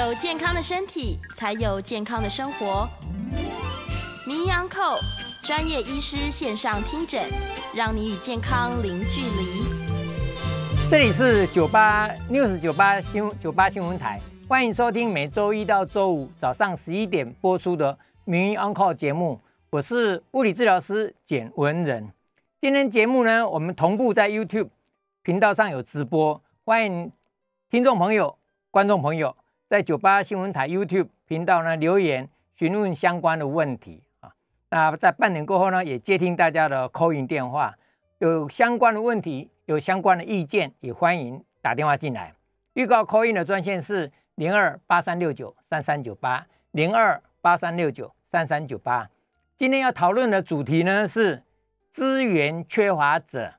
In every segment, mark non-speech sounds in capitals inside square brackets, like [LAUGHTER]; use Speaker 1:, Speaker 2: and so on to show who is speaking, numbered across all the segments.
Speaker 1: 有健康的身体，才有健康的生活。名医 Uncle 专业医师线上听诊，让你与健康零距离。
Speaker 2: 这里是九八 News 九八新九八新闻台，欢迎收听每周一到周五早上十一点播出的名医 Uncle 节目。我是物理治疗师简文仁。今天节目呢，我们同步在 YouTube 频道上有直播，欢迎听众朋友、观众朋友在九八新闻台 YouTube 频道呢留言询问相关的问题啊。那在半年过后呢，也接听大家的 call in 电话，有相关的问题、有相关的意见，也欢迎打电话进来。预告 call in 的专线是零二八三六九三三九八零二八三六九三三九八。今天要讨论的主题呢是资源缺乏者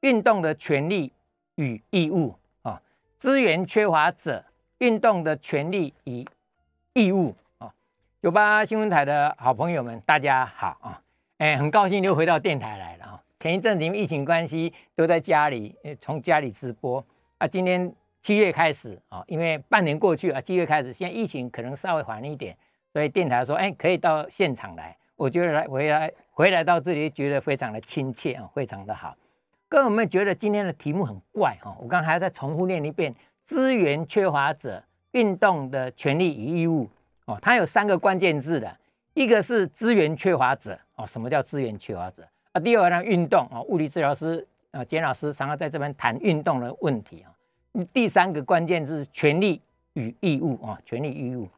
Speaker 2: 运动的权利与义务啊，资源缺乏者运动的权利与义务啊。九八新闻台的好朋友们，大家好啊！哎，很高兴又回到电台来了啊。前一阵子因为疫情关系都在家里，从家里直播啊。今天七月开始啊，因为半年过去啊，七月开始，现在疫情可能稍微缓一点，所以电台说，哎，可以到现场来。我觉得来回来回来到这里，觉得非常的亲切啊，非常的好。各位有没有觉得今天的题目很怪哈？我刚还要再重复念一遍：资源缺乏者运动的权利与义务哦。它有三个关键字的，一个是资源缺乏者哦。什么叫资源缺乏者啊？第二个呢，运动啊，物理治疗师啊，简老师常常在这边谈运动的问题啊。第三个关键字权利与义务啊，权利义务。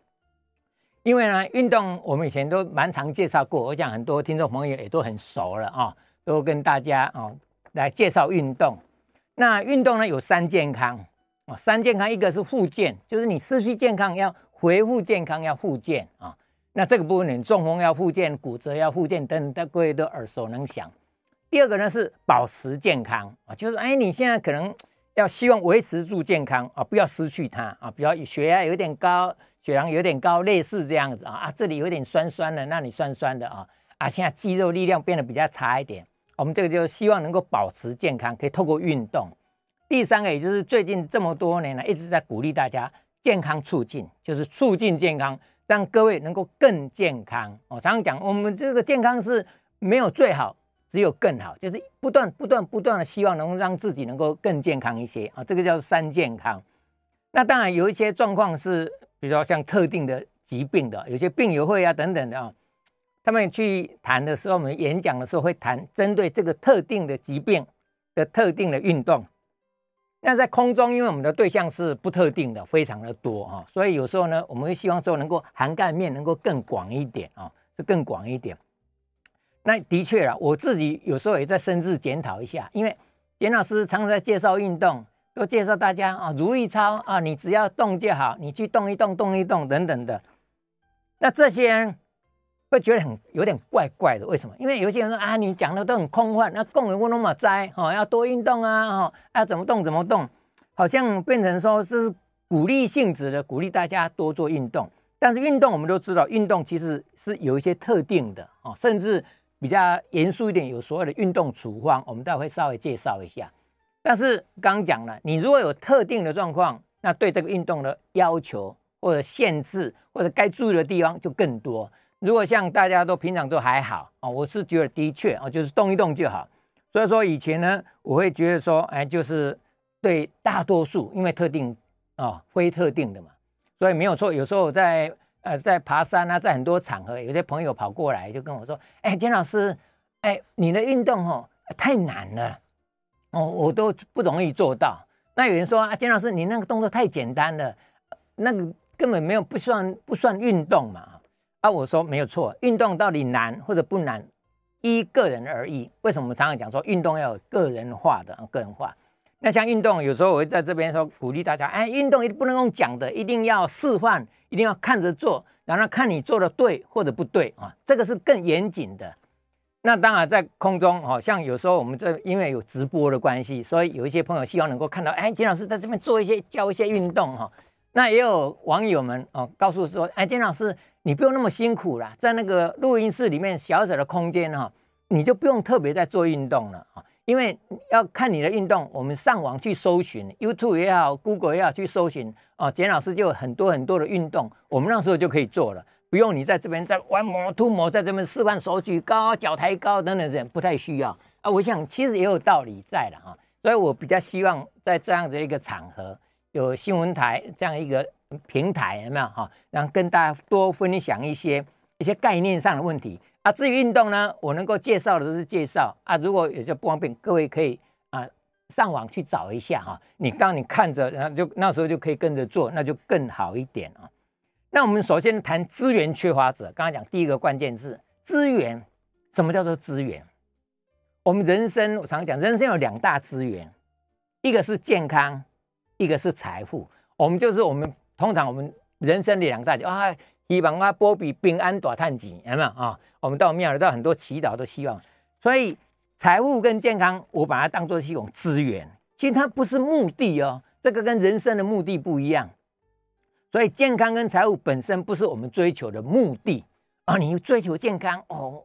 Speaker 2: 因为呢，运动我们以前都蛮常介绍过，我想很多听众朋友也都很熟了啊，都跟大家啊来介绍运动。那运动呢有三健康啊，三健康一个是复健，就是你失去健康要恢复健康要复健啊。那这个部分你中风要复健，骨折要复健等等，各位都耳熟能详。第二个呢是保持健康啊，就是哎你现在可能要希望维持住健康啊，不要失去它啊，比较血压有点高。血糖有点高，类似这样子啊啊，这里有点酸酸的，那里酸酸的啊啊，现在肌肉力量变得比较差一点，我们这个就希望能够保持健康，可以透过运动。第三个，也就是最近这么多年来一直在鼓励大家健康促进，就是促进健康，让各位能够更健康。我常常讲，我们这个健康是没有最好，只有更好，就是不断不断不断的希望能够让自己能够更健康一些啊，这个叫三健康。那当然有一些状况是。比如说像特定的疾病的，有些病友会啊等等的啊，他们去谈的时候，我们演讲的时候会谈针对这个特定的疾病的特定的运动。那在空中，因为我们的对象是不特定的，非常的多啊，所以有时候呢，我们会希望说能够涵盖面能够更广一点啊，是更广一点。那的确啊，我自己有时候也在深自检讨一下，因为简老师常常在介绍运动。都介绍大家啊，如意操啊，你只要动就好，你去动一动，动一动等等的。那这些会觉得很有点怪怪的，为什么？因为有些人说啊，你讲的都很空幻，那共人不那么栽哈，要多运动啊，哈，要怎么动怎么动，好像变成说是鼓励性质的，鼓励大家多做运动。但是运动我们都知道，运动其实是有一些特定的啊，甚至比较严肃一点，有所谓的运动处方，我们待会稍微介绍一下。但是刚讲了，你如果有特定的状况，那对这个运动的要求或者限制或者该注意的地方就更多。如果像大家都平常都还好啊，我是觉得的确啊，就是动一动就好。所以说以前呢，我会觉得说，哎，就是对大多数，因为特定啊，非特定的嘛，所以没有错。有时候我在呃在爬山啊，在很多场合，有些朋友跑过来就跟我说，哎，简老师，哎，你的运动哦太难了。哦，我都不容易做到。那有人说啊，简老师，你那个动作太简单了，那个根本没有不算不算运动嘛。啊，我说没有错，运动到底难或者不难，依个人而异。为什么我们常常讲说运动要有个人化的个人化？那像运动，有时候我会在这边说鼓励大家，哎，运动一定不能用讲的，一定要示范，一定要看着做，然后看你做的对或者不对啊，这个是更严谨的。那当然，在空中，好像有时候我们这因为有直播的关系，所以有一些朋友希望能够看到，哎，金老师在这边做一些教一些运动哈。那也有网友们哦，告诉说，哎，简老师你不用那么辛苦啦，在那个录音室里面小小的空间哈，你就不用特别在做运动了啊，因为要看你的运动，我们上网去搜寻，YouTube 也好，Google 也好，去搜寻啊，简老师就有很多很多的运动，我们那时候就可以做了，不用你在这边在弯模、凸模，在这边示范手举高、脚抬高等等等，不太需要啊。我想其实也有道理在了哈，所以我比较希望在这样子一个场合，有新闻台这样一个平台有没有哈，然后跟大家多分享一些一些概念上的问题。啊，至于运动呢，我能够介绍的都是介绍啊。如果有些不方便，各位可以啊上网去找一下哈、你当你看着，然后就那时候就可以跟着做，那就更好一点啊。那我们首先谈资源缺乏者，刚才讲第一个关键字资源，什么叫做资源？我们人生我常讲，人生有两大资源，一个是健康，一个是财富。我们就是我们通常我们人生的两大啊。希望啊，波比平安大叹气，有没有啊？我们到庙里，到很多祈祷都希望。所以财富跟健康，我把它当作是一种资源，其实它不是目的哦。这个跟人生的目的不一样。所以健康跟财富本身不是我们追求的目的啊。你追求健康哦，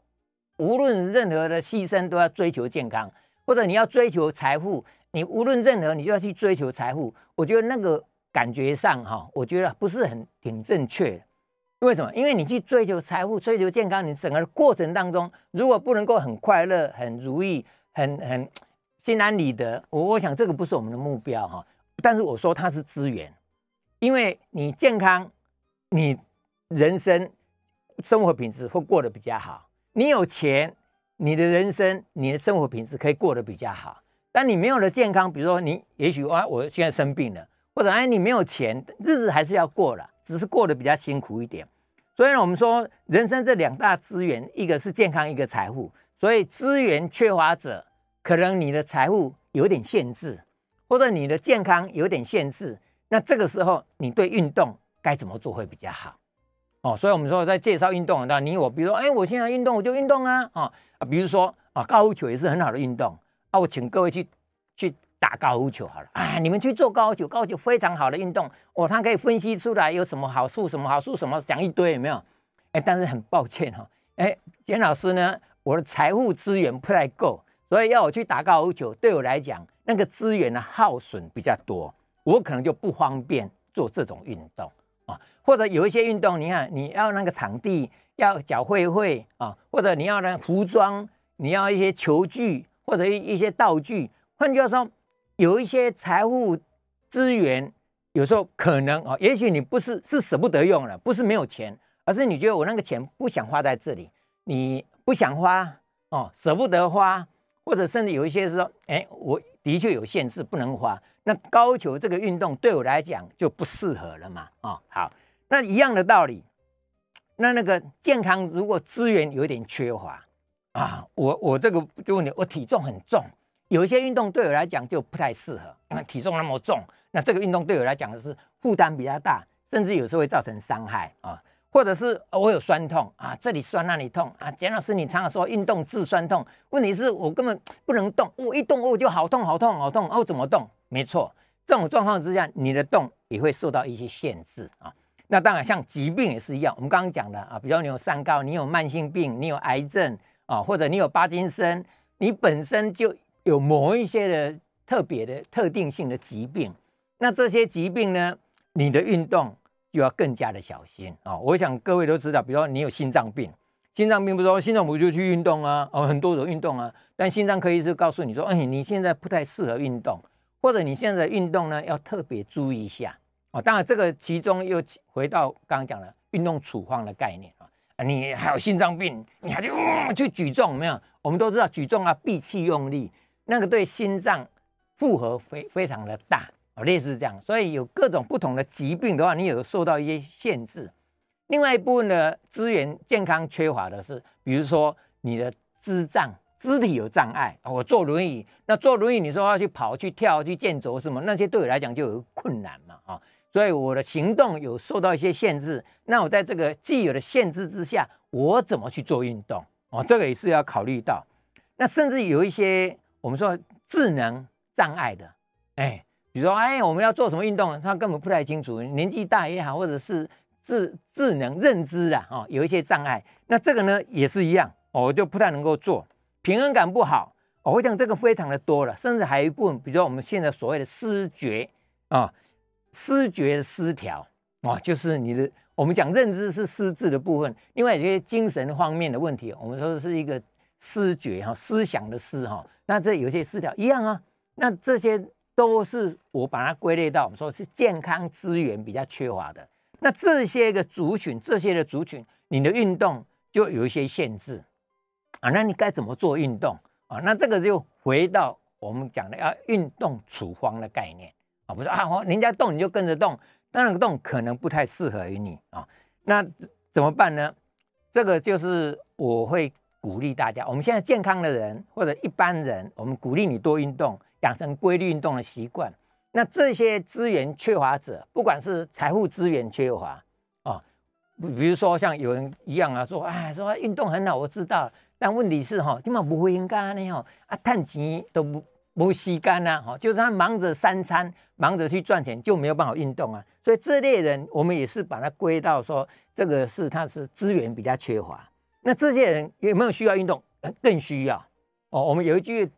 Speaker 2: 无论任何的牺牲都要追求健康，或者你要追求财富，你无论任何你就要去追求财富。我觉得那个感觉上哈，我觉得不是很挺正确的。为什么？因为你去追求财富、追求健康，你整个过程当中，如果不能够很快乐、很如意、很很心安理得，我我想这个不是我们的目标哈。但是我说它是资源，因为你健康，你人生生活品质会过得比较好。你有钱，你的人生、你的生活品质可以过得比较好。但你没有了健康，比如说你也许啊，我现在生病了，或者哎你没有钱，日子还是要过了。只是过得比较辛苦一点，所以呢，我们说人生这两大资源，一个是健康，一个财富。所以资源缺乏者，可能你的财富有点限制，或者你的健康有点限制。那这个时候，你对运动该怎么做会比较好？哦，所以我们说在介绍运动，那你我比如说，哎，我现在运动我就运动啊，啊啊，比如说啊，高尔夫球也是很好的运动啊，我请各位去去。打高尔夫球好了啊！你们去做高尔夫球，高尔夫球非常好的运动哦，他可以分析出来有什么好处，什么好处，什么讲一堆有没有？哎，但是很抱歉哈，哎，简老师呢，我的财务资源不太够，所以要我去打高尔夫球，对我来讲那个资源的耗损比较多，我可能就不方便做这种运动啊。或者有一些运动，你看你要那个场地要缴会费啊，或者你要那服装，你要一些球具或者一一些道具，换句话说。有一些财务资源，有时候可能啊，也许你不是是舍不得用了，不是没有钱，而是你觉得我那个钱不想花在这里，你不想花哦，舍不得花，或者甚至有一些是说，哎，我的确有限制，不能花。那高球这个运动对我来讲就不适合了嘛，哦，好，那一样的道理，那那个健康如果资源有点缺乏啊，我我这个就问你，我体重很重。有一些运动对我来讲就不太适合，体重那么重，那这个运动对我来讲的是负担比较大，甚至有时候会造成伤害啊，或者是我有酸痛啊，这里酸那里痛啊。简老师，你常常说运动治酸痛，问题是我根本不能动，我一动我就好痛好痛好痛，哦，怎么动？没错，这种状况之下，你的动也会受到一些限制啊。那当然，像疾病也是一样，我们刚刚讲的啊，比如你有三高，你有慢性病，你有癌症啊，或者你有帕金森，你本身就。有某一些的特别的特定性的疾病，那这些疾病呢，你的运动就要更加的小心啊！我想各位都知道，比如说你有心脏病，心脏病不说心脏不就去运动啊？哦，很多种运动啊，但心脏科医师告诉你说，哎，你现在不太适合运动，或者你现在的运动呢要特别注意一下啊！当然，这个其中又回到刚刚讲的运动处方的概念，你还有心脏病，你还去、嗯、去举重没有？我们都知道举重啊，闭气用力。那个对心脏负荷非非常的大啊，类似这样，所以有各种不同的疾病的话，你有受到一些限制。另外一部分的资源健康缺乏的是，比如说你的肢障、肢体有障碍，我坐轮椅，那坐轮椅你说要去跑、去跳、去健走什么，那些对我来讲就有困难嘛啊，所以我的行动有受到一些限制。那我在这个既有的限制之下，我怎么去做运动？哦，这个也是要考虑到。那甚至有一些。我们说智能障碍的，哎，比如说，哎，我们要做什么运动，他根本不太清楚，年纪大也好，或者是智智能认知啊，哦，有一些障碍，那这个呢也是一样，我就不太能够做，平衡感不好，哦，我讲这个非常的多了，甚至还有一部分，比如说我们现在所谓的视觉啊，思觉失调啊，就是你的我们讲认知是失智的部分，另外有些精神方面的问题，我们说是一个思觉哈，思想的思哈，那这有些失调一样啊，那这些都是我把它归类到我们说是健康资源比较缺乏的，那这些个族群，这些的族群，你的运动就有一些限制。啊，那你该怎么做运动？啊，那这个就回到我们讲的要运动处方的概念。啊，不是啊，人家动你就跟着动，那个动可能不太适合于你啊。那怎么办呢？这个就是我会鼓励大家，我们现在健康的人或者一般人，我们鼓励你多运动，养成规律运动的习惯。那这些资源缺乏者，不管是财富资源缺乏啊，比如说像有人一样啊，说哎，说运动很好，我知道。但问题是哈，基本上不会应该呢哈啊，赚钱都不不吸干呐哈，就是他忙着三餐，忙着去赚钱，就没有办法运动啊。所以这类人，我们也是把它归到说，这个是他是资源比较缺乏。那这些人有没有需要运动？更需要哦。我们有一句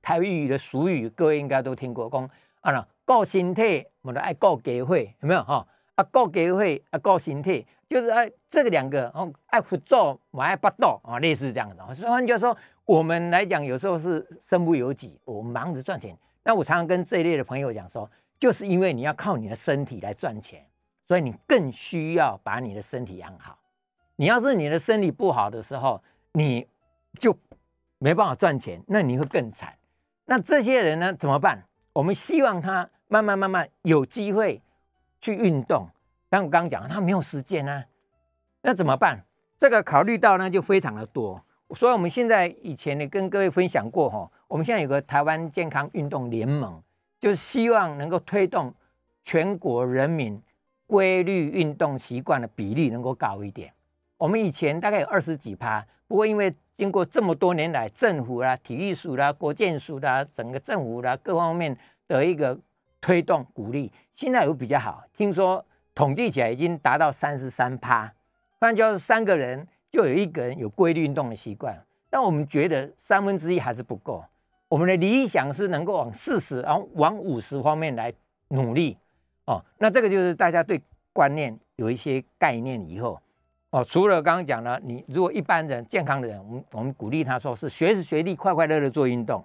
Speaker 2: 台语的俗语，各位应该都听过，讲啊，顾身体，我们爱顾家会，有没有哈？啊，顾家会啊，顾身体。就是哎，这个两个哦，爱辅助，我爱巴豆啊，类似这样的。所以换句话说，我们来讲，有时候是身不由己，我们忙着赚钱。那我常常跟这一类的朋友讲说，就是因为你要靠你的身体来赚钱，所以你更需要把你的身体养好。你要是你的身体不好的时候，你就没办法赚钱，那你会更惨。那这些人呢，怎么办？我们希望他慢慢慢慢有机会去运动。但我刚刚讲，他没有时间啊，那怎么办？这个考虑到呢，就非常的多。所以我们现在以前呢，跟各位分享过哈，我们现在有个台湾健康运动联盟，就是希望能够推动全国人民规律运动习惯的比例能够高一点。我们以前大概有二十几趴，不过因为经过这么多年来，政府啦、体育署啦、国健署啦、整个政府啦各方面的一个推动鼓励，现在有比较好。听说。统计起来已经达到三十三趴，换就是，三个人就有一个人有规律运动的习惯。但我们觉得三分之一还是不够，我们的理想是能够往四十，然后往五十方面来努力哦。那这个就是大家对观念有一些概念以后哦。除了刚刚讲了，你如果一般人健康的人，我们我们鼓励他说是学时学地快快乐乐做运动。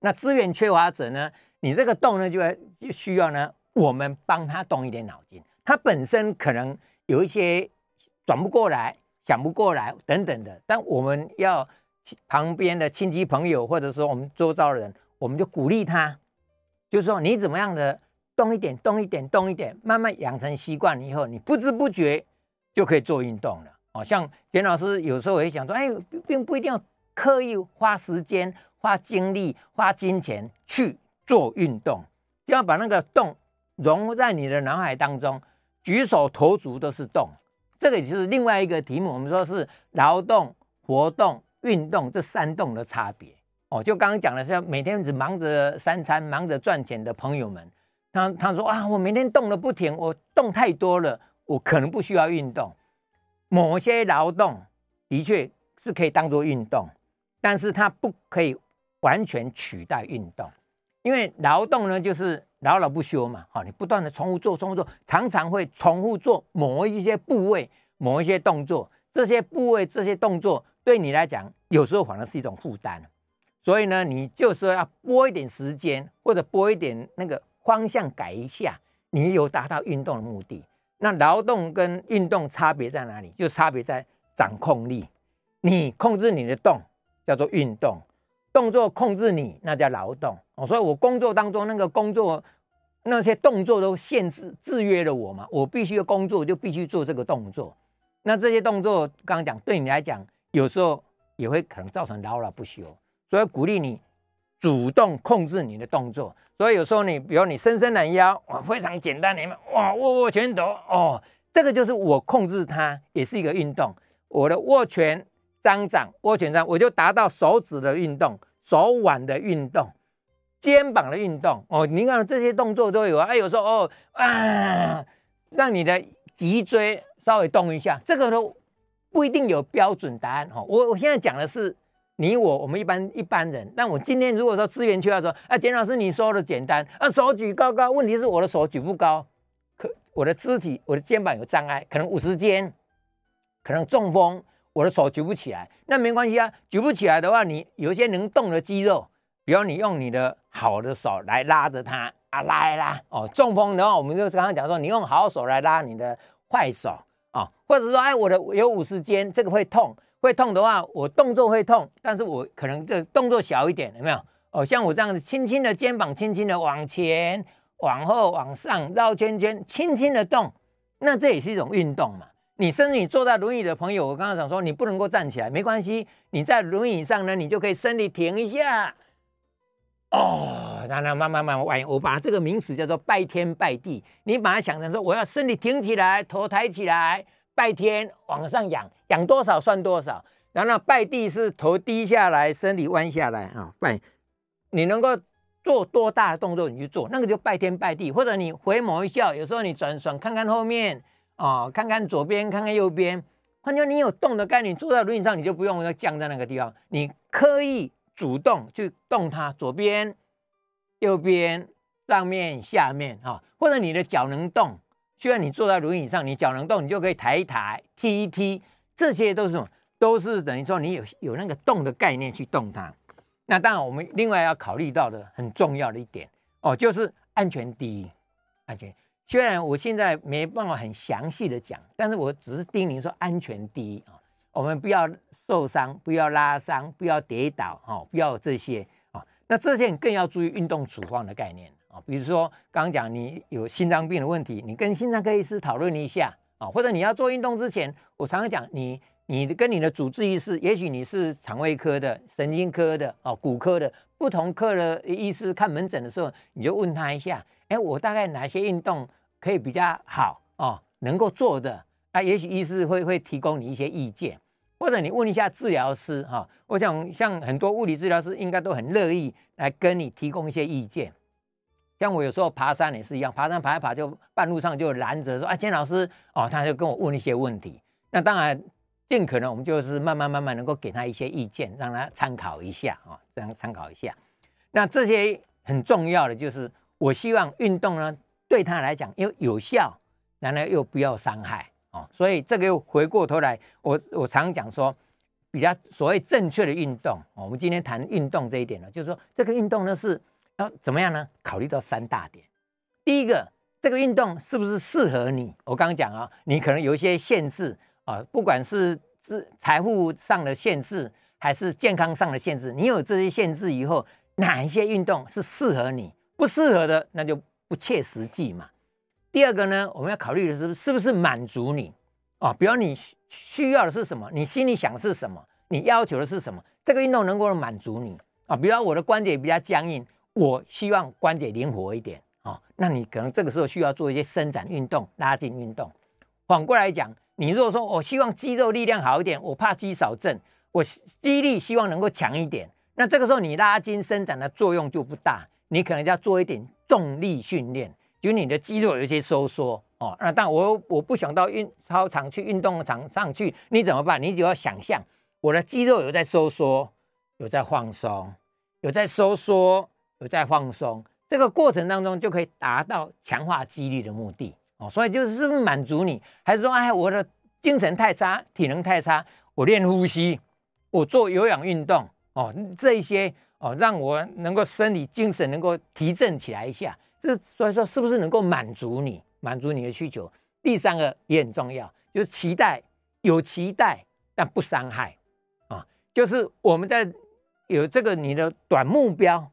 Speaker 2: 那资源缺乏者呢，你这个动呢就要就需要呢。我们帮他动一点脑筋，他本身可能有一些转不过来、想不过来等等的，但我们要旁边的亲戚朋友，或者说我们周遭的人，我们就鼓励他，就是说你怎么样的动一点、动一点、动一点，慢慢养成习惯以后，你不知不觉就可以做运动了。哦，像简老师有时候也想说，哎，并不一定要刻意花时间、花精力、花金钱去做运动，只要把那个动。融在你的脑海当中，举手投足都是动，这个也就是另外一个题目。我们说是劳动、活动、运动这三动的差别哦。就刚刚讲的是，每天只忙着三餐、忙着赚钱的朋友们，他他说啊，我每天动的不停，我动太多了，我可能不需要运动。某些劳动的确是可以当做运动，但是它不可以完全取代运动，因为劳动呢就是。劳劳不休嘛，好，你不断的重复做，重复做，常常会重复做某一些部位、某一些动作，这些部位、这些动作对你来讲，有时候反而是一种负担。所以呢，你就是要拨一点时间，或者拨一点那个方向改一下，你有达到运动的目的。那劳动跟运动差别在哪里？就差别在掌控力，你控制你的动叫做运动。动作控制你，那叫劳动哦。所以我工作当中那个工作那些动作都限制制约了我嘛。我必须要工作，就必须做这个动作。那这些动作刚刚讲，对你来讲，有时候也会可能造成劳劳不休。所以鼓励你主动控制你的动作。所以有时候你，比如你伸伸懒腰，哇，非常简单，你们哇握握拳头哦，这个就是我控制它，也是一个运动。我的握拳。张掌、握拳掌，我就达到手指的运动、手腕的运动、肩膀的运动。哦，你看这些动作都有啊。哎，有时候哦啊，让你的脊椎稍微动一下，这个都不一定有标准答案哈。我我现在讲的是你我我们一般一般人，但我今天如果说资源缺要说，啊，简老师你说的简单，啊，手举高高，问题是我的手举不高，可我的肢体我的肩膀有障碍，可能五十肩，可能中风，我的手举不起来，那没关系啊，举不起来的话，你有一些能动的肌肉，比如你用你的好的手来拉着它啊，拉一拉哦，中风的话，我们就刚刚讲说，你用好手来拉你的坏手啊，或者说哎，我的有五十肩，这个会痛。会痛的话，我动作会痛，但是我可能这动作小一点，有没有？哦，像我这样子，轻轻的肩膀，轻轻的往前、往后、往上绕圈圈，轻轻的动，那这也是一种运动嘛。你甚至你坐在轮椅的朋友，我刚刚讲说，你不能够站起来，没关系，你在轮椅上呢，你就可以身体停一下。哦，然后慢慢慢慢，我把这个名词叫做拜天拜地，你把它想成说，我要身体挺起来，头抬起来。拜天往上仰，仰多少算多少。然后呢，拜地是头低下来，身体弯下来啊。拜，你能够做多大的动作，你去做，那个就拜天拜地。或者你回眸一笑，有时候你转转看看后面啊，看看左边，看看右边。换句，你有动的概念，坐在轮椅上，你就不用要降在那个地方，你刻意主动去动它，左边、右边、上面、下面啊，或者你的脚能动。虽然你坐在轮椅上，你脚能动，你就可以抬一抬、踢一踢，这些都是什么？都是等于说你有有那个动的概念去动它。那当然，我们另外要考虑到的很重要的一点哦，就是安全第一。安全，虽然我现在没办法很详细的讲，但是我只是叮咛说安全第一啊，我们不要受伤，不要拉伤，不要跌倒，哦，不要这些啊。那这些更要注意运动处方的概念啊。比如说，刚刚讲你有心脏病的问题，你跟心脏科医师讨论一下啊，或者你要做运动之前，我常常讲你，你跟你的主治医师，也许你是肠胃科的、神经科的、哦骨科的，不同科的医师看门诊的时候，你就问他一下，哎，我大概哪些运动可以比较好哦，能够做的，那也许医师会会提供你一些意见，或者你问一下治疗师哈，我想像很多物理治疗师应该都很乐意来跟你提供一些意见。像我有时候爬山也是一样，爬山爬一爬就半路上就拦着说：“啊，简老师哦，他就跟我问一些问题。”那当然，尽可能我们就是慢慢慢慢能够给他一些意见，让他参考一下啊，这样参考一下。那这些很重要的就是，我希望运动呢对他来讲又有效，然后又不要伤害哦。所以这个又回过头来，我我常讲说，比较所谓正确的运动哦，我们今天谈运动这一点呢，就是说这个运动呢是。要怎么样呢？考虑到三大点。第一个，这个运动是不是适合你？我刚刚讲啊，你可能有一些限制啊，不管是是财富上的限制，还是健康上的限制。你有这些限制以后，哪一些运动是适合你？不适合的，那就不切实际嘛。第二个呢，我们要考虑的是是不是满足你啊？比如你需要的是什么？你心里想的是什么？你要求的是什么？这个运动能够满足你啊？比如我的关节比较僵硬。我希望关节灵活一点啊、那你可能这个时候需要做一些伸展运动、拉筋运动。反过来讲，你如果说我希望肌肉力量好一点，我怕肌少症，我肌力希望能够强一点，那这个时候你拉筋伸展的作用就不大，你可能要做一点重力训练，就你的肌肉有一些收缩哦。那但我我不想到运操场去运动场上去，你怎么办？你只要想象我的肌肉有在收缩，有在放松，有在收缩。有在放松，这个过程当中就可以达到强化肌力的目的哦。所以就是是不是满足你，还是说哎，我的精神太差，体能太差，我练呼吸，我做有氧运动哦，这一些哦，让我能够身体精神能够提振起来一下。这所以说是不是能够满足你，满足你的需求？第三个也很重要，就是期待，有期待但不伤害啊。就是我们在有这个你的短目标。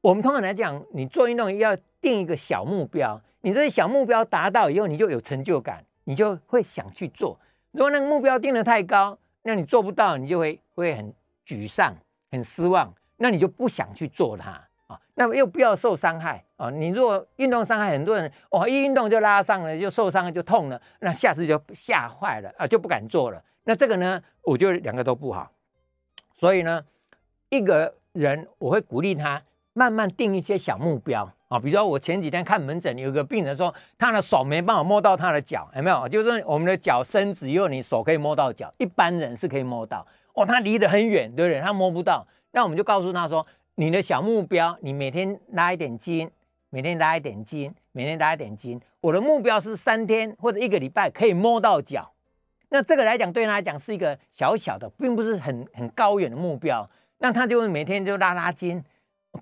Speaker 2: 我们通常来讲，你做运动要定一个小目标，你这些小目标达到以后，你就有成就感，你就会想去做。如果那个目标定得太高，那你做不到，你就会会很沮丧、很失望，那你就不想去做它啊。那么又不要受伤害啊。你如果运动伤害很多人，哦，一运动就拉伤了，就受伤了，就痛了，那下次就吓坏了啊，就不敢做了。那这个呢，我觉得两个都不好。所以呢，一个人我会鼓励他。慢慢定一些小目标啊，比如说我前几天看门诊，有个病人说他的手没办法摸到他的脚，有没有？就是我们的脚伸直以后，你手可以摸到脚，一般人是可以摸到。哦，他离得很远，对不对？他摸不到。那我们就告诉他说，你的小目标，你每天拉一点筋，每天拉一点筋，每天拉一点筋。我的目标是三天或者一个礼拜可以摸到脚。那这个来讲，对他来讲是一个小小的，并不是很很高远的目标。那他就会每天就拉拉筋，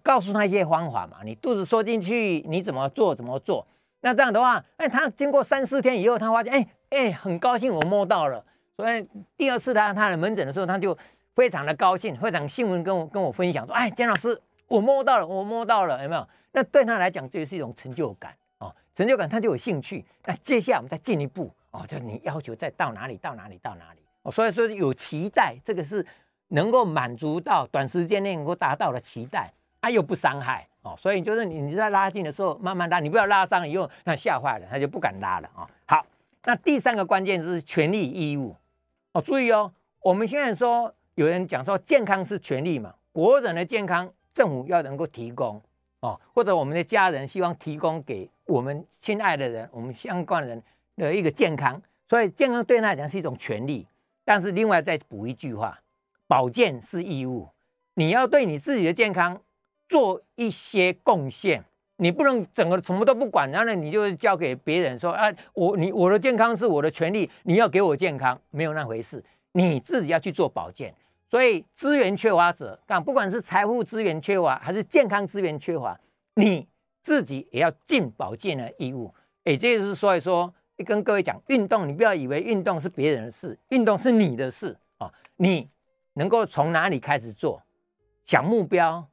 Speaker 2: 告诉他一些方法嘛。你肚子缩进去，你怎么做怎么做。那这样的话，哎，他经过三四天以后，他发现，哎哎，很高兴我摸到了。所以第二次他他的门诊的时候，他就非常的高兴，非常兴奋跟我跟我分享说，哎，江老师，我摸到了，我摸到了，有没有？那对他来讲，这也是一种成就感哦，成就感他就有兴趣。那接下来我们再进一步哦，就你要求再到哪里到哪里到哪里哦，所以说有期待，这个是能够满足到短时间内能够达到的期待，啊又不伤害。哦，所以就是你你在拉近的时候慢慢拉，你不要拉伤以后，那 [LAUGHS] 吓坏了，他就不敢拉了啊、哦。好，那第三个关键是权利义务哦，注意哦，我们现在说有人讲说健康是权利嘛，国人的健康政府要能够提供哦，或者我们的家人希望提供给我们亲爱的人、我们相关的人的一个健康，所以健康对他来讲是一种权利，但是另外再补一句话，保健是义务，你要对你自己的健康。做一些贡献，你不能整个什么都不管，然后呢，你就交给别人说啊，我你我的健康是我的权利，你要给我健康，没有那回事，你自己要去做保健。所以资源缺乏者，看不管是财富资源缺乏还是健康资源缺乏，你自己也要尽保健的义务。哎，这就是所以说，跟各位讲，运动你不要以为运动是别人的事，运动是你的事啊，你能够从哪里开始做小目标？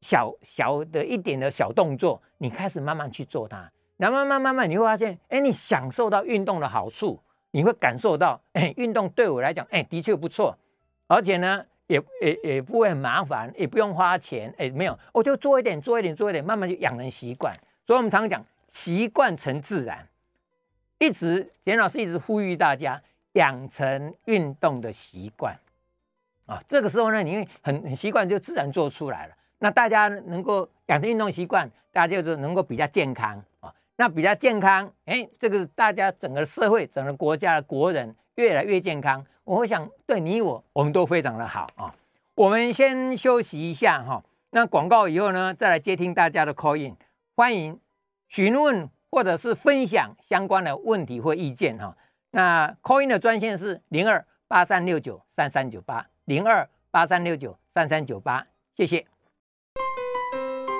Speaker 2: 小小的一点的小动作，你开始慢慢去做它，然后慢慢慢慢，你会发现，哎，你享受到运动的好处，你会感受到，哎，运动对我来讲，哎，的确不错，而且呢，也也也不会很麻烦，也不用花钱，哎，没有，我就做一点，做一点，做一点，慢慢就养成习惯。所以我们常常讲，习惯成自然，一直简老师一直呼吁大家养成运动的习惯，啊，这个时候呢，你会很很习惯，就自然做出来了。那大家能够养成运动习惯，大家就是能够比较健康啊。那比较健康，哎，这个大家整个社会、整个国家的国人越来越健康，我想对你我，我们都非常的好啊。我们先休息一下哈。那广告以后呢，再来接听大家的 call in，欢迎询问或者是分享相关的问题或意见哈。那 call in 的专线是零二八三六九三三九八零二八三六九三三九八，谢谢。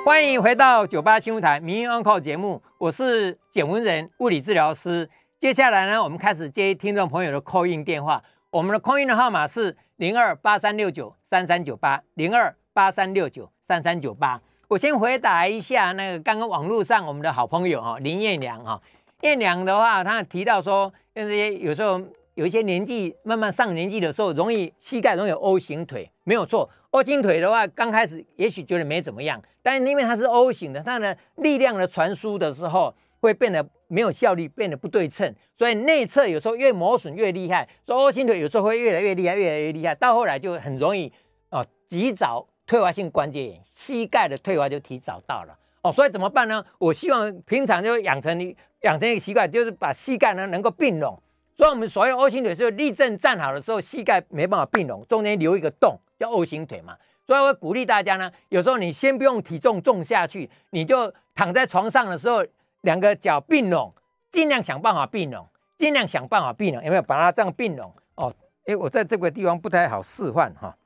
Speaker 2: 欢迎回到九八新闻台名医 on call 节目，我是简文仁物理治疗师。接下来呢，我们开始接听众朋友的 call in 电话。我们的空运的号码是零二八三六九三三九八零二八三六九三三九八。我先回答一下那个刚刚网络上我们的好朋友哈林燕良哈，燕良的话，他提到说，那些有时候。有一些年纪慢慢上年纪的时候，容易膝盖容易有 O 型腿，没有错。O 型腿的话，刚开始也许觉得没怎么样，但是因为它是 O 型的，它的力量的传输的时候会变得没有效率，变得不对称，所以内侧有时候越磨损越厉害。所以 O 型腿有时候会越来越厉害，越来越厉害，到后来就很容易哦，及早退化性关节炎，膝盖的退化就提早到了哦。所以怎么办呢？我希望平常就养成你养成一个习惯，就是把膝盖呢能够并拢。所以，我们所谓 O 型腿是立正站好的时候，膝盖没办法并拢，中间留一个洞，叫 O 型腿嘛。所以，我鼓励大家呢，有时候你先不用体重重下去，你就躺在床上的时候，两个脚并拢，尽量想办法并拢，尽量想办法并拢，有没有把它这样并拢？哦，哎，我在这个地方不太好示范哈，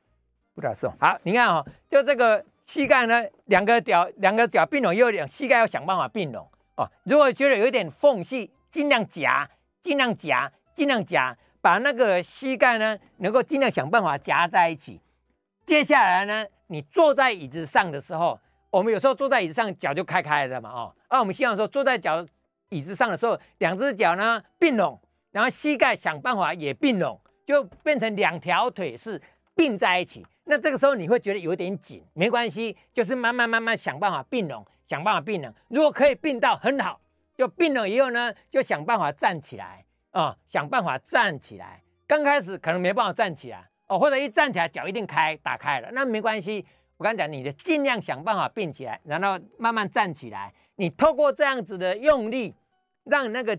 Speaker 2: 不太适合。好，你看哈、哦，就这个膝盖呢，两个脚两个脚并拢，又两膝盖要想办法并拢哦。如果觉得有一点缝隙，尽量夹，尽量夹。尽量夹，把那个膝盖呢，能够尽量想办法夹在一起。接下来呢，你坐在椅子上的时候，我们有时候坐在椅子上脚就开开了嘛，哦，而我们希望说坐在脚椅子上的时候，两只脚呢并拢，然后膝盖想办法也并拢，就变成两条腿是并在一起。那这个时候你会觉得有点紧，没关系，就是慢慢慢慢想办法并拢，想办法并拢。如果可以并到很好，就并拢以后呢，就想办法站起来。啊、哦，想办法站起来。刚开始可能没办法站起来哦，或者一站起来脚一定开打开了，那没关系。我刚讲，你的尽量想办法并起来，然后慢慢站起来。你透过这样子的用力，让那个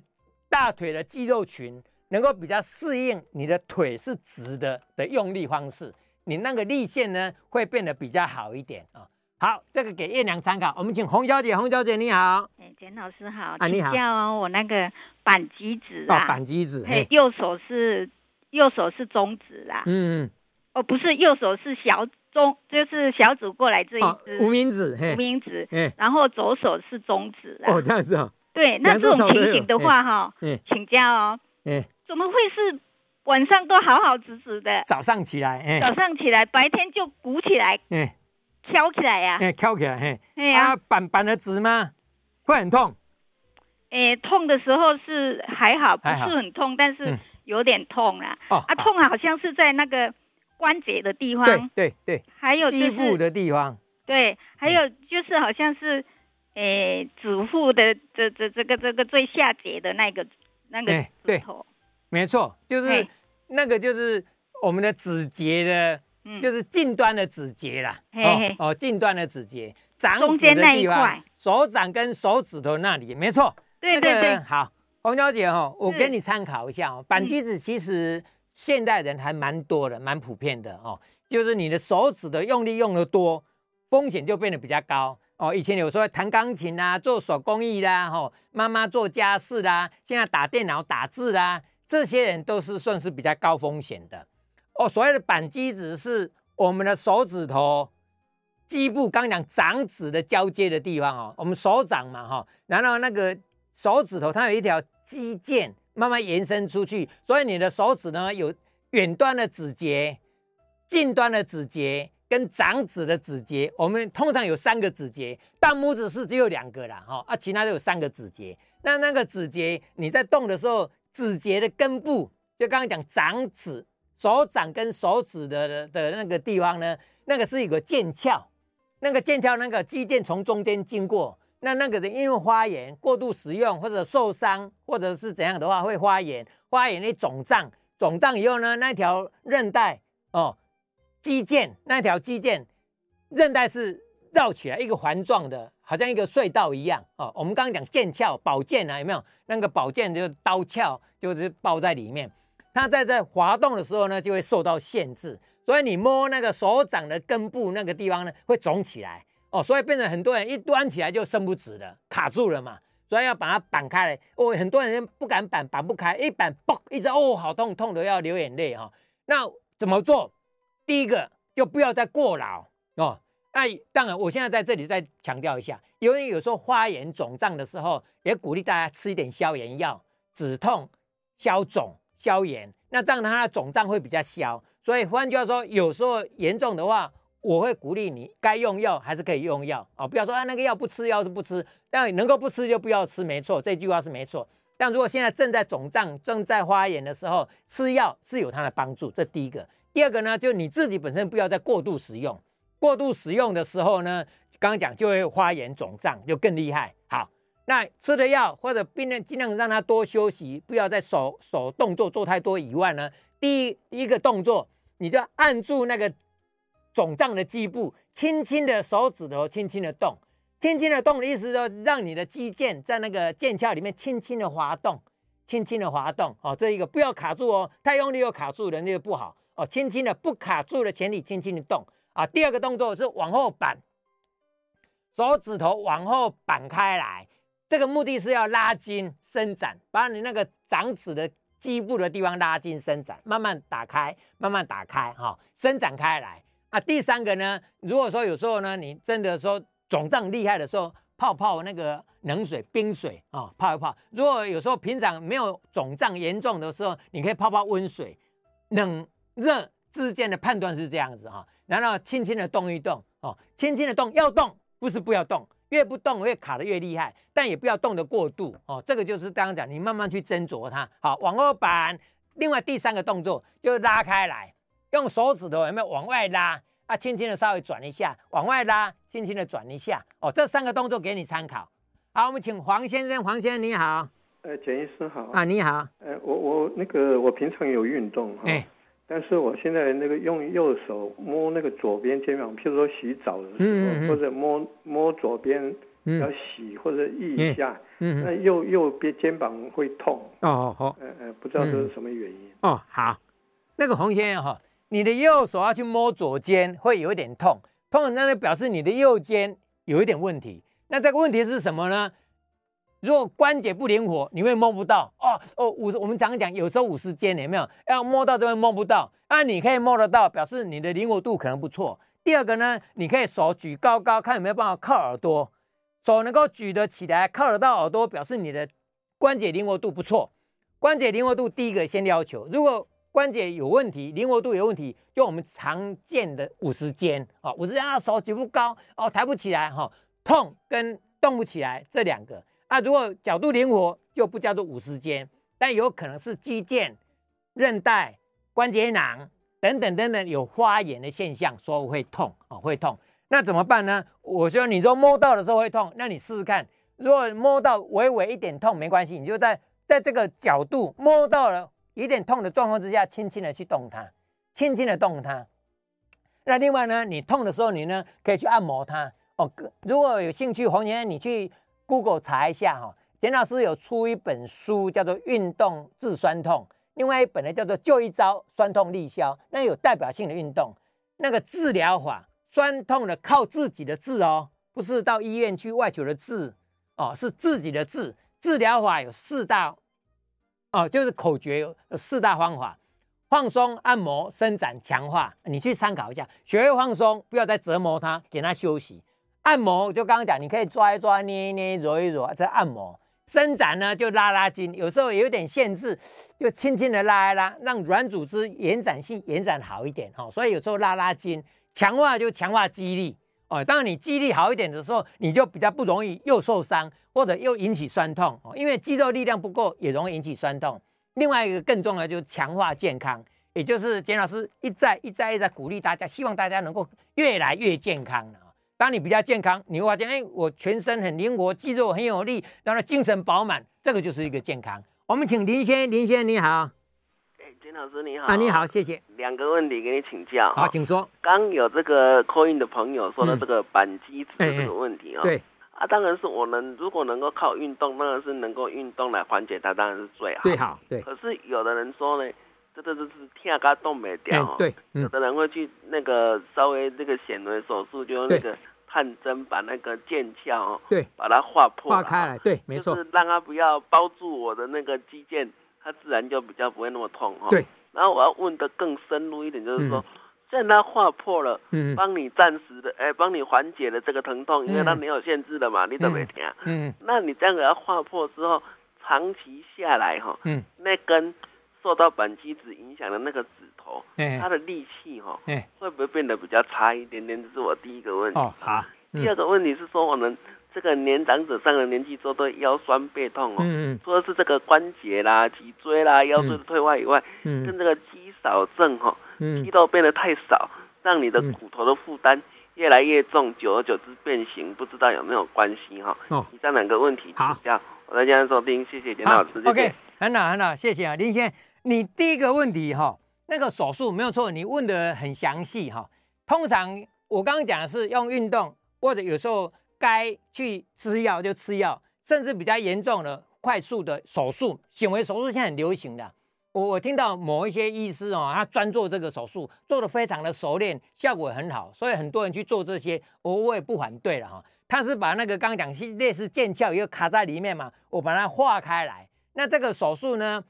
Speaker 2: 大腿的肌肉群能够比较适应你的腿是直的的用力方式，你那个力线呢会变得比较好一点啊。好，这个给叶娘参考。我们请洪小姐，洪小姐你好。
Speaker 3: 哎，简老师好。
Speaker 2: 啊，你好。
Speaker 3: 叫我那个板机指啊。
Speaker 2: 哦，板机指。
Speaker 3: 嘿，右手是右手是中指啦。
Speaker 2: 嗯嗯。
Speaker 3: 哦，不是，右手是小中，就是小指过来这一只。
Speaker 2: 哦，无名指。
Speaker 3: 无名指。然后左手是中指啦。
Speaker 2: 哦，这样子啊。
Speaker 3: 对，那这种情形的话哈，请教哦。哎。怎么会是晚上都好好直直的？
Speaker 2: 早上起来，
Speaker 3: 早上起来，白天就鼓起来。哎。翘起来呀！哎，
Speaker 2: 翘起来，嘿，哎啊，板板的直吗？会很痛？
Speaker 3: 哎，痛的时候是还好，不是很痛，但是有点痛啦。哦，啊，痛好像是在那个关节的地方。
Speaker 2: 对对对。
Speaker 3: 还有
Speaker 2: 肌部的地方。
Speaker 3: 对，还有就是好像是，哎，指腹的这这这个这个最下节的那个那个指头。
Speaker 2: 没错，就是那个就是我们的指节的。就是近端的指节啦，哦哦，近端的指节，掌指的地方，手掌跟手指头那里，没错。
Speaker 3: 对对对，
Speaker 2: 好，洪小姐哈，我给你参考一下哦。板机子其实现代人还蛮多的，蛮普遍的哦。就是你的手指的用力用得多，风险就变得比较高哦。以前有时候弹钢琴啦，做手工艺啦，哈，妈妈做家事啦，现在打电脑打字啦，这些人都是算是比较高风险的。哦，所谓的扳机指是我们的手指头基部，刚讲掌指的交接的地方哦。我们手掌嘛，哈，然后那个手指头它有一条肌腱慢慢延伸出去，所以你的手指呢有远端的指节、近端的指节跟掌指的指节。我们通常有三个指节，大拇指是只有两个啦，哈啊，其他都有三个指节。那那个指节你在动的时候，指节的根部就刚刚讲掌指。手掌跟手指的的的那个地方呢，那个是一个腱鞘，那个腱鞘那个肌腱从中间经过，那那个人因为发炎过度使用或者受伤或者是怎样的话会发炎，发炎的肿胀，肿胀以后呢，那条韧带哦，肌腱那条肌腱韧带是绕起来一个环状的，好像一个隧道一样哦。我们刚刚讲腱鞘宝剑啊，有没有那个宝剑就是刀鞘就是包在里面。它在这滑动的时候呢，就会受到限制，所以你摸那个手掌的根部那个地方呢，会肿起来哦，所以变成很多人一端起来就伸不直了，卡住了嘛，所以要把它扳开来。哦，很多人不敢扳，扳不开，一扳嘣，一直哦，好痛，痛得要流眼泪哈、哦。那怎么做？第一个就不要再过劳哦。那当然，我现在在这里再强调一下，因为有时候发炎肿胀的时候，也鼓励大家吃一点消炎药，止痛消肿。消炎，那这样它的肿胀会比较消，所以换句话说，有时候严重的话，我会鼓励你该用药还是可以用药啊，不要说啊那个药不吃，药是不吃，但能够不吃就不要吃，没错，这句话是没错。但如果现在正在肿胀、正在发炎的时候，吃药是有它的帮助，这第一个。第二个呢，就你自己本身不要再过度使用，过度使用的时候呢，刚刚讲就会发炎肿胀，就更厉害。好。那吃的药或者病人尽量让他多休息，不要在手手动作做太多以外呢，第一一个动作，你就按住那个肿胀的基部，轻轻的手指头轻轻的动，轻轻的动的意思说，让你的肌腱在那个腱鞘里面轻轻的滑动，轻轻的滑动，哦，这一个不要卡住哦，太用力又卡住人就不好哦，轻轻的不卡住的前提，轻轻的动啊。第二个动作是往后扳，手指头往后扳开来。这个目的是要拉筋伸展，把你那个掌指的基部的地方拉筋伸展，慢慢打开，慢慢打开，哈、哦，伸展开来。啊，第三个呢，如果说有时候呢，你真的说肿胀厉害的时候，泡泡那个冷水、冰水啊、哦，泡一泡。如果有时候平常没有肿胀严重的时候，你可以泡泡温水，冷热之间的判断是这样子哈、哦。然后轻轻的动一动，哦，轻轻的动，要动不是不要动。越不动越卡得越厉害，但也不要动得过度哦。这个就是刚刚讲，你慢慢去斟酌它。好，往后扳。另外第三个动作就拉开来，用手指头有没有往外拉啊？轻轻的稍微转一下，往外拉，轻轻的转一下。哦，这三个动作给你参考。好，我们请黄先生，黄先生你好。
Speaker 4: 呃，简医师好。
Speaker 2: 啊，你好。
Speaker 4: 呃，我我那个我平常有运动哈。欸但是我现在那个用右手摸那个左边肩膀，譬如说洗澡的时候，嗯嗯嗯或者摸摸左边要洗或者腋一下，嗯，那右右边肩膀会痛。
Speaker 2: 哦哦哦，
Speaker 4: 呃呃，不知道这是什么原因。
Speaker 2: 哦，好，那个洪先生哈，你的右手要去摸左肩会有一点痛，痛那就表示你的右肩有一点问题。那这个问题是什么呢？如果关节不灵活，你会摸不到哦哦。五十，我们常讲有时候五十肩有没有？要摸到这边摸不到，那，你可以摸得到，表示你的灵活度可能不错。第二个呢，你可以手举高高，看有没有办法靠耳朵，手能够举得起来，靠得到耳朵，表示你的关节灵活度不错。关节灵活度第一个先要求，如果关节有问题，灵活度有问题，就我们常见的五十肩啊，五十肩，手举不高哦，抬不起来哈，痛跟动不起来这两个。啊、如果角度灵活，就不叫做五十肩，但有可能是肌腱、韧带、关节囊等等等等有发炎的现象，说会痛啊、会痛。那怎么办呢？我说你说摸到的时候会痛，那你试试看，如果摸到微微一点痛没关系，你就在在这个角度摸到了有点痛的状况之下，轻轻的去动它，轻轻的动它。那另外呢，你痛的时候，你呢可以去按摩它哦。如果有兴趣，黄先生你去。Google 查一下哈，简老师有出一本书，叫做《运动治酸痛》，另外一本呢叫做《就一招酸痛立消》。那有代表性的运动，那个治疗法，酸痛的靠自己的治哦，不是到医院去外求的治哦，是自己的治。治疗法有四大哦，就是口诀有四大方法：放松、按摩、伸展、强化。你去参考一下，学会放松，不要再折磨它，给它休息。按摩就刚刚讲，你可以抓一抓、捏一捏、揉一揉，这按摩。伸展呢就拉拉筋，有时候有点限制，就轻轻的拉一拉，让软组织延展性延展好一点哈。所以有时候拉拉筋，强化就强化肌力哦。当你肌力好一点的时候，你就比较不容易又受伤或者又引起酸痛哦，因为肌肉力量不够也容易引起酸痛。另外一个更重要就是强化健康，也就是简老师一再一再一再鼓励大家，希望大家能够越来越健康啊。当你比较健康，你会发现，哎，我全身很灵活，肌肉很有力，然后精神饱满，这个就是一个健康。我们请林先，林先你好，
Speaker 5: 老师你好，
Speaker 2: 啊你好，谢谢。
Speaker 5: 两个问题给你请教，
Speaker 2: 好，请说。
Speaker 5: 刚有这个 call in 的朋友说的这个板机子的这个问题啊、哦，
Speaker 2: 对，
Speaker 5: 啊，当然是我们如果能够靠运动，当然是能够运动来缓解它，当然是最好，
Speaker 2: 最好，对。
Speaker 5: 可是有的人说呢，这个就是天嘎动没掉，
Speaker 2: 对，
Speaker 5: 有的人会去那个稍微这个显微手术，就用那个。探针把那个腱鞘哦，
Speaker 2: 对，
Speaker 5: 把它划破，
Speaker 2: 划开来，对，没错，
Speaker 5: 就是让它不要包住我的那个肌腱，它自然就比较不会那么痛哈。
Speaker 2: 对，
Speaker 5: 然后我要问的更深入一点，就是说，虽然它划破了，嗯，帮你暂时的，哎，帮你缓解了这个疼痛，因为它没有限制的嘛，你都没听，嗯，那你这样给它划破之后，长期下来哈，嗯，那根受到板机子影响的那个指头，它的力气哈，会不会变得比较差一点点？这是我第一个问题。
Speaker 2: 哦，好。
Speaker 5: 第二个问题是说，我们这个年长者上了年纪之后，都腰酸背痛哦。嗯嗯。除了是这个关节啦、脊椎啦、腰椎的退化以外，嗯，跟这个肌少症哈，嗯，肌肉变得太少，让你的骨头的负担越来越重，久而久之变形，不知道有没有关系哈？哦。以上两个问题请教，我在家收听，谢谢简老师。
Speaker 2: OK，很好很好，谢谢啊，林先生，你第一个问题哈，那个手术没有错，你问的很详细哈。通常我刚刚讲的是用运动。或者有时候该去吃药就吃药，甚至比较严重的快速的手术，显微手术现在很流行的。我我听到某一些医师哦，他专做这个手术，做得非常的熟练，效果很好，所以很多人去做这些，我我也不反对了哈。他是把那个刚刚讲类似腱鞘又卡在里面嘛，我把它化开来。那这个手术呢，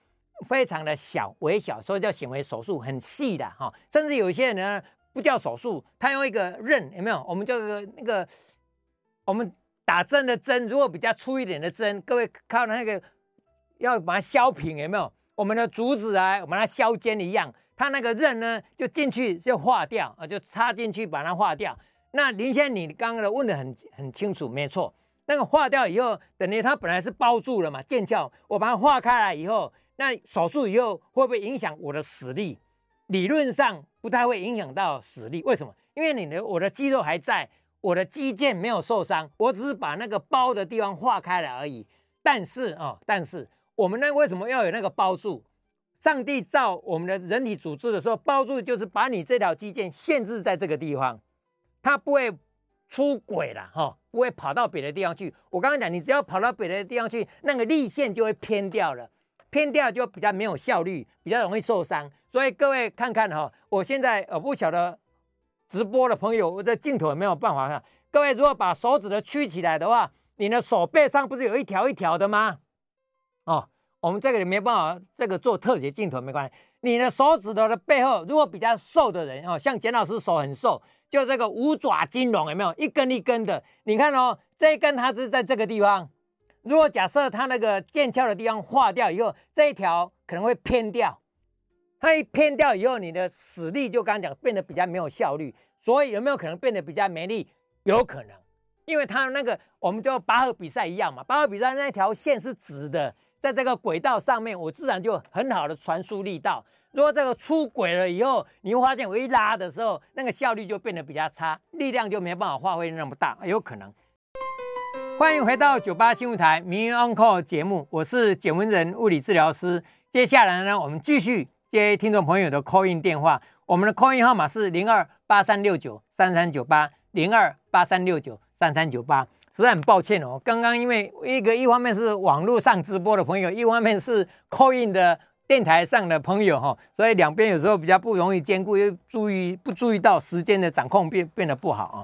Speaker 2: 非常的小微小，所以叫显微手术，很细的哈。甚至有些人呢。不叫手术，他用一个刃，有没有？我们叫个那个，我们打针的针，如果比较粗一点的针，各位靠那个要把它削平，有没有？我们的竹子啊，我们把它削尖一样，它那个刃呢，就进去就化掉啊，就插进去把它化掉。那林先生，你刚刚的问的很很清楚，没错。那个化掉以后，等于它本来是包住了嘛，腱鞘，我把它化开来以后，那手术以后会不会影响我的实力？理论上不太会影响到实力，为什么？因为你的我的肌肉还在，我的肌腱没有受伤，我只是把那个包的地方化开了而已。但是啊、哦，但是我们呢，为什么要有那个包住？上帝造我们的人体组织的时候，包住就是把你这条肌腱限制在这个地方，它不会出轨了哈，不会跑到别的地方去。我刚刚讲，你只要跑到别的地方去，那个力线就会偏掉了，偏掉就比较没有效率，比较容易受伤。所以各位看看哈，我现在呃不晓得直播的朋友，我的镜头有没有办法看？各位如果把手指头曲起来的话，你的手背上不是有一条一条的吗？哦，我们这个也没办法，这个做特写镜头没关系。你的手指头的背后，如果比较瘦的人哦，像简老师手很瘦。就这个五爪金龙有没有一根一根的？你看哦，这一根它是在这个地方。如果假设它那个剑鞘的地方化掉以后，这一条可能会偏掉。它一偏掉以后，你的使力就刚刚讲变得比较没有效率。所以有没有可能变得比较没力？有可能，因为它那个我们就拔河比赛一样嘛，拔河比赛那条线是直的，在这个轨道上面，我自然就很好的传输力道。如果这个出轨了以后，你会发现我一拉的时候，那个效率就变得比较差，力量就没办法发挥那么大，有可能。欢迎回到九八新闻台《名医 on call》节目，我是简文仁物理治疗师。接下来呢，我们继续接听众朋友的 call in 电话，我们的 call in 号码是零二八三六九三三九八零二八三六九三三九八。实在很抱歉哦，刚刚因为一个一方面是网络上直播的朋友，一方面是 call in 的。电台上的朋友哈，所以两边有时候比较不容易兼顾，又注意不注意到时间的掌控变变得不好啊。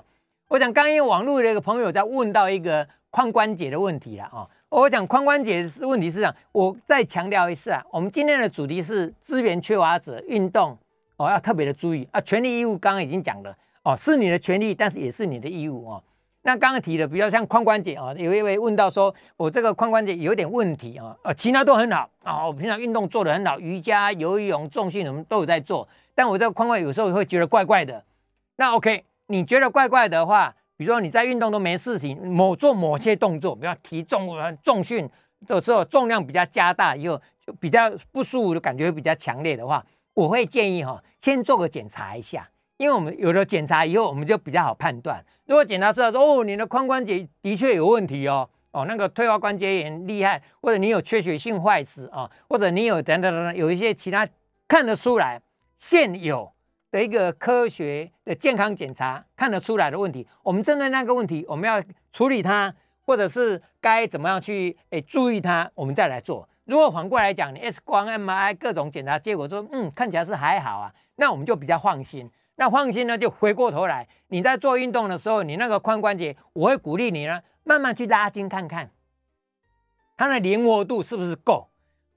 Speaker 2: 我想刚因为网络的一个朋友在问到一个髋关节的问题了啊。我讲髋关节是问题是这样，我再强调一次啊，我们今天的主题是资源缺乏者运动哦，要特别的注意啊，权利义务刚刚已经讲了哦，是你的权利，但是也是你的义务哦。那刚刚提的比较像髋关节啊，有一位问到说，我这个髋关节有点问题啊，呃，其他都很好啊，我平常运动做得很好，瑜伽、游泳、重训我们都有在做，但我这个髋关节有时候会觉得怪怪的。那 OK，你觉得怪怪的话，比如说你在运动都没事情，某做某些动作，比如提重重训的时候，重量比较加大以后，就比较不舒服的感觉比较强烈的话，我会建议哈，先做个检查一下。因为我们有了检查以后，我们就比较好判断。如果检查出来说，哦，你的髋关节的确有问题哦，哦，那个退化关节炎厉害，或者你有缺血性坏死啊，或者你有等等等等，有一些其他看得出来现有的一个科学的健康检查看得出来的问题，我们针对那个问题，我们要处理它，或者是该怎么样去诶注意它，我们再来做。如果反过来讲，你 X 光、MRI 各种检查结果说，嗯，看起来是还好啊，那我们就比较放心。那放心呢，就回过头来，你在做运动的时候，你那个髋关节，我会鼓励你呢，慢慢去拉筋看看，它的灵活度是不是够。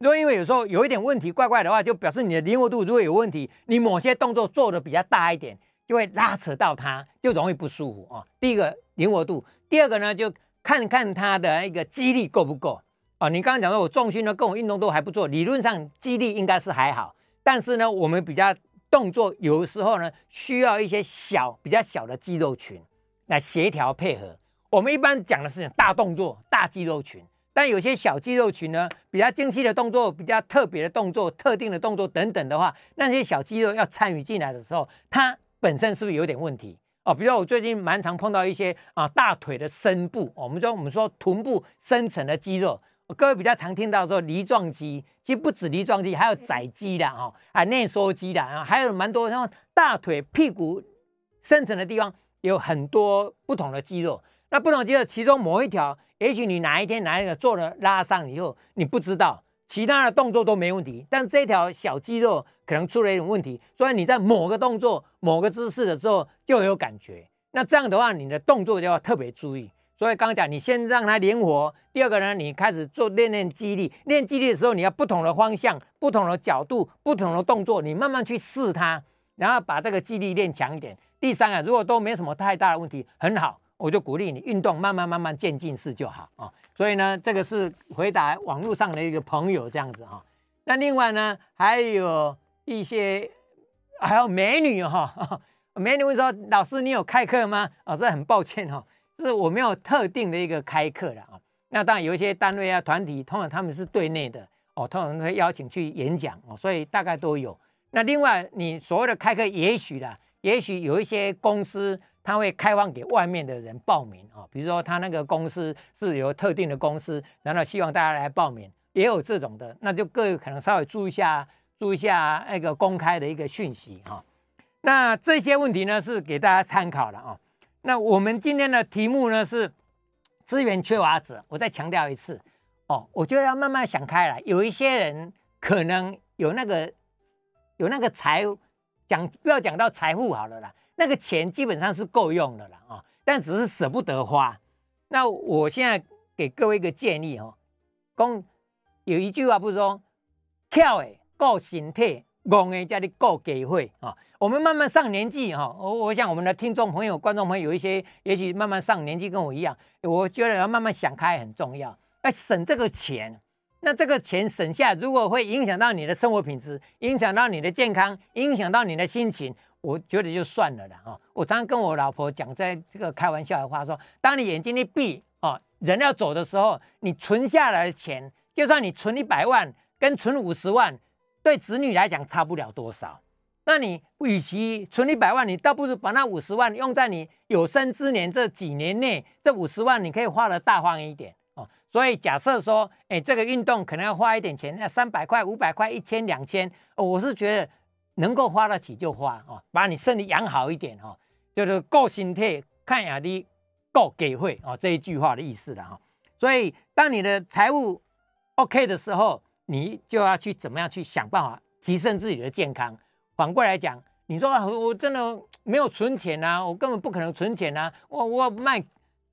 Speaker 2: 如果因为有时候有一点问题，怪怪的话，就表示你的灵活度如果有问题，你某些动作做的比较大一点，就会拉扯到它，就容易不舒服啊。第一个灵活度，第二个呢，就看看它的一个肌力够不够啊。你刚刚讲说我重心呢，跟我运动都还不错，理论上肌力应该是还好，但是呢，我们比较。动作有的时候呢，需要一些小、比较小的肌肉群来协调配合。我们一般讲的是大动作、大肌肉群，但有些小肌肉群呢，比较精细的动作、比较特别的动作、特定的动作等等的话，那些小肌肉要参与进来的时候，它本身是不是有点问题哦？比如我最近蛮常碰到一些啊，大腿的深部，我们说我们说臀部深层的肌肉。各位比较常听到说梨状肌，其实不止梨状肌，还有窄肌的哈，啊内收肌的啊，还有蛮多像大腿、屁股深层的地方有很多不同的肌肉。那不同肌肉，其中某一条，也许你哪一天哪一个做了拉伤以后，你不知道，其他的动作都没问题，但这条小肌肉可能出了一点问题，所以你在某个动作、某个姿势的时候就有感觉。那这样的话，你的动作就要特别注意。所以刚刚讲，你先让它灵活。第二个呢，你开始做练练肌力。练肌力的时候，你要不同的方向、不同的角度、不同的动作，你慢慢去试它，然后把这个肌力练强一点。第三啊，如果都没什么太大的问题，很好，我就鼓励你运动，慢慢慢慢渐进式就好啊。所以呢，这个是回答网络上的一个朋友这样子哈。那另外呢，还有一些还有美女哈，美女问说：“老师，你有开课吗？”老师很抱歉哈。是我没有特定的一个开课的啊，那当然有一些单位啊、团体，通常他们是对内的哦，通常会邀请去演讲哦，所以大概都有。那另外你所谓的开课，也许啦，也许有一些公司他会开放给外面的人报名啊，比如说他那个公司是由特定的公司，然后希望大家来报名，也有这种的，那就各位可能稍微注意一下，注意一下那个公开的一个讯息哈。那这些问题呢，是给大家参考的啊。那我们今天的题目呢是资源缺乏者，我再强调一次哦，我觉得要慢慢想开了。有一些人可能有那个有那个财，讲不要讲到财富好了啦，那个钱基本上是够用的啦啊、但只是舍不得花。那我现在给各位一个建议哦，公有一句话不是说，巧的顾身体，戆的叫你顾机会啊。我们慢慢上年纪哈，我我想我们的听众朋友、观众朋友有一些，也许慢慢上年纪跟我一样，我觉得要慢慢想开很重要。要省这个钱，那这个钱省下，如果会影响到你的生活品质，影响到你的健康，影响到你的心情，我觉得就算了啦啊。我常常跟我老婆讲，在这个开玩笑的话说，当你眼睛一闭啊，人要走的时候，你存下来的钱。就算你存一百万，跟存五十万，对子女来讲差不了多少。那你与其存一百万，你倒不如把那五十万用在你有生之年这几年内，这五十万你可以花得大方一点。所以假设说，哎，这个运动可能要花一点钱，那三百块、五百块、一千、两千，我是觉得能够花得起就花哦，把你身体养好一点哦，就是够心态，看下你够给会哦，这一句话的意思了哈。所以当你的财务 OK 的时候，你就要去怎么样去想办法提升自己的健康。反过来讲，你说我真的没有存钱啊，我根本不可能存钱啊，我我卖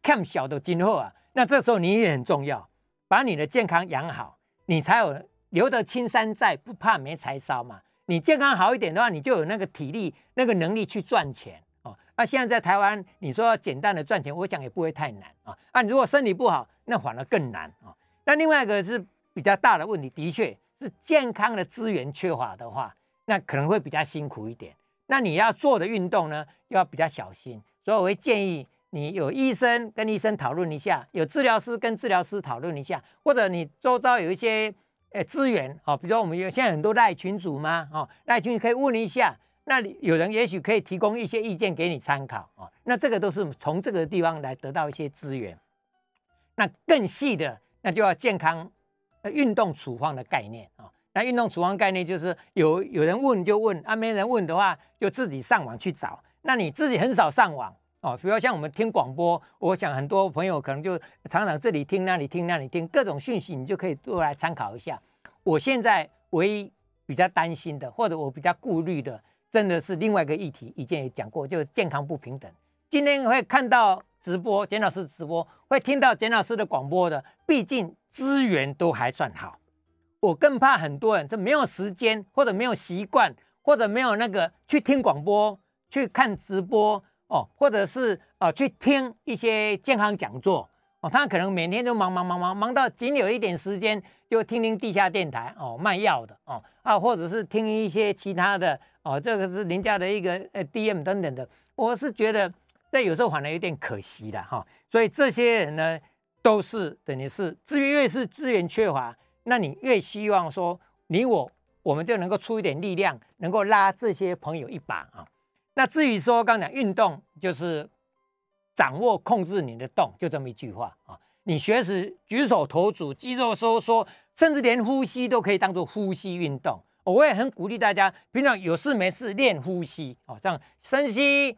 Speaker 2: 看小的今后啊，那这时候你也很重要，把你的健康养好，你才有留得青山在，不怕没柴烧嘛。你健康好一点的话，你就有那个体力、那个能力去赚钱哦。那现在在台湾，你说要简单的赚钱，我想也不会太难啊。啊，如果身体不好，那反而更难啊。那另外一个是比较大的问题，的确是健康的资源缺乏的话，那可能会比较辛苦一点。那你要做的运动呢，要比较小心。所以我会建议你有医生跟医生讨论一下，有治疗师跟治疗师讨论一下，或者你周遭有一些呃资源啊，比如说我们有现在很多赖群组嘛，哦，赖群可以问一下，那有人也许可以提供一些意见给你参考啊。那这个都是从这个地方来得到一些资源。那更细的。那就要健康，运动处方的概念啊。那运动处方概念就是有有人问就问啊，没人问的话就自己上网去找。那你自己很少上网哦，比如像我们听广播，我想很多朋友可能就常常这里听那里听那里听各种讯息，你就可以多来参考一下。我现在唯一比较担心的，或者我比较顾虑的，真的是另外一个议题，以前也讲过，就是健康不平等。今天会看到。直播简老师直播会听到简老师的广播的，毕竟资源都还算好。我更怕很多人这没有时间，或者没有习惯，或者没有那个去听广播、去看直播哦，或者是呃去听一些健康讲座哦。他可能每天都忙忙忙忙忙到仅有一点时间，就听听地下电台哦卖药的哦啊，或者是听一些其他的哦，这个是人家的一个呃 DM 等等的。我是觉得。但有时候反而有点可惜了哈，所以这些人呢，都是等于是资源越是资源缺乏，那你越希望说你我我们就能够出一点力量，能够拉这些朋友一把啊。那至于说刚才运动，就是掌握控制你的动，就这么一句话啊。你学时举手投足、肌肉收缩，甚至连呼吸都可以当做呼吸运动。我也很鼓励大家，平常有事没事练呼吸哦，这样深吸。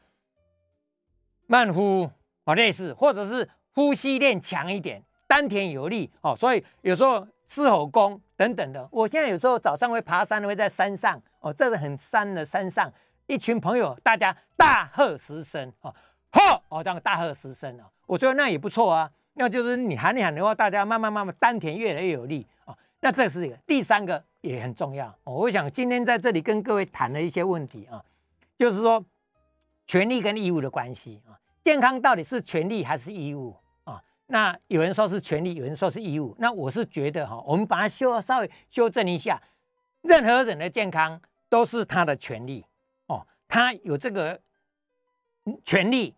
Speaker 2: 慢呼哦，类似，或者是呼吸练强一点，丹田有力哦，所以有时候狮吼功等等的。我现在有时候早上会爬山，会在山上哦，这个很山的山上，一群朋友大家大喝十声哦，吼哦，这样大喝十声哦，我觉得那也不错啊。那就是你喊一喊的话，大家慢慢慢慢丹田越来越有力哦。那这是一个，第三个也很重要哦。我想今天在这里跟各位谈了一些问题啊，就是说权利跟义务的关系啊。健康到底是权利还是义务啊？那有人说是权利，有人说是义务。那我是觉得哈，我们把它修稍微修正一下，任何人的健康都是他的权利，他有这个权利，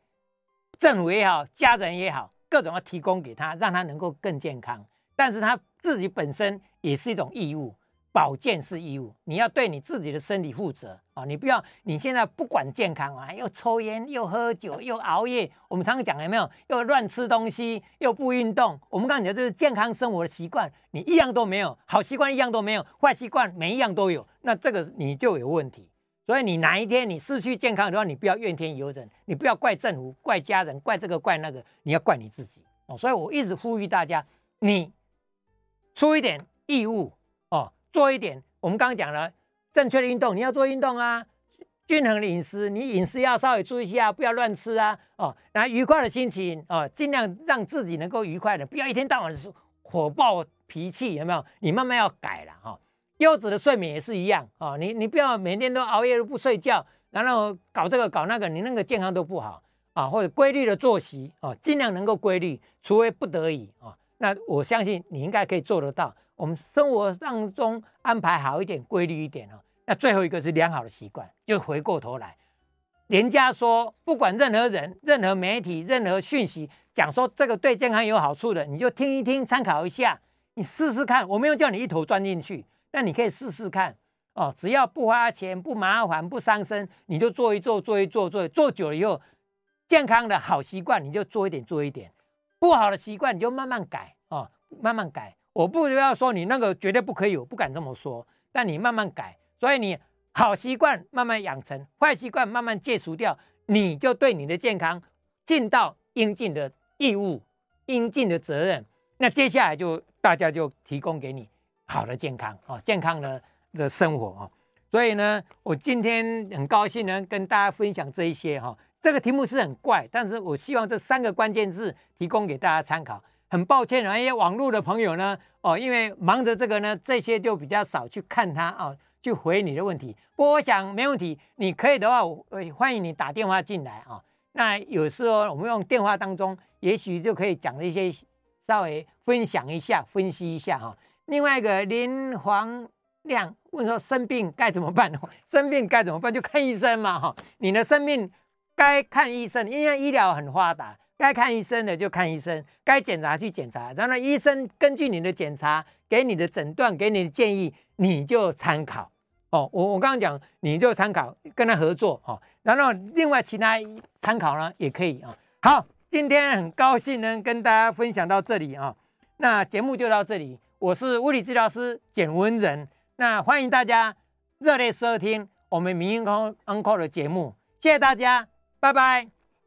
Speaker 2: 政府也好，家人也好，各种要提供给他，让他能够更健康。但是他自己本身也是一种义务。保健是义务，你要对你自己的身体负责啊！你不要你现在不管健康啊，又抽烟又喝酒又熬夜，我们常常讲有没有？又乱吃东西又不运动，我们刚才讲这是健康生活的习惯，你一样都没有，好习惯一样都没有，坏习惯每一样都有，那这个你就有问题。所以你哪一天你失去健康的话，你不要怨天尤人，你不要怪政府、怪家人、怪这个怪那个，你要怪你自己哦。所以我一直呼吁大家，你出一点义务哦，做一点。我们刚刚讲了正确的运动，你要做运动啊，均衡的饮食，你饮食要稍微注意一下，不要乱吃啊哦。然后愉快的心情哦，尽量让自己能够愉快的，不要一天到晚是火爆脾气，有没有？你慢慢要改了哈。哦优质的睡眠也是一样啊，你你不要每天都熬夜都不睡觉，然后搞这个搞那个，你那个健康都不好啊。或者规律的作息啊，尽量能够规律，除非不得已啊。那我相信你应该可以做得到。我们生活当中安排好一点，规律一点啊。那最后一个是良好的习惯，就回过头来，人家说不管任何人、任何媒体、任何讯息讲说这个对健康有好处的，你就听一听，参考一下，你试试看。我没有叫你一头钻进去。那你可以试试看哦，只要不花钱、不麻烦、不伤身，你就做一做、做一做、做做久了以后，健康的好习惯你就做一点、做一点，不好的习惯你就慢慢改哦，慢慢改。我不要说你那个绝对不可以，我不敢这么说，但你慢慢改。所以你好习惯慢慢养成，坏习惯慢慢戒除掉，你就对你的健康尽到应尽的义务、应尽的责任。那接下来就大家就提供给你。好的健康啊，健康的的生活啊，所以呢，我今天很高兴呢，跟大家分享这一些哈。这个题目是很怪，但是我希望这三个关键字提供给大家参考。很抱歉啊，一些网络的朋友呢，哦，因为忙着这个呢，这些就比较少去看它啊，去回你的问题。不过我想没问题，你可以的话，我欢迎你打电话进来啊。那有时候我们用电话当中，也许就可以讲一些稍微分享一下、分析一下哈。另外一个林黄亮问说，生病该怎么办？[LAUGHS] 生病该怎么办？就看医生嘛哈。你的生命该看医生，因为医疗很发达，该看医生的就看医生，该检查去检查。然后医生根据你的检查给你的诊断，给你的建议，你就参考哦。我我刚刚讲，你就参考跟他合作哦。然后另外其他参考呢也可以啊。好，今天很高兴能跟大家分享到这里啊。那节目就到这里。我是物理治疗师简文仁，那欢迎大家热烈收听我们明云康 Uncle 的节目，谢谢大家，拜拜。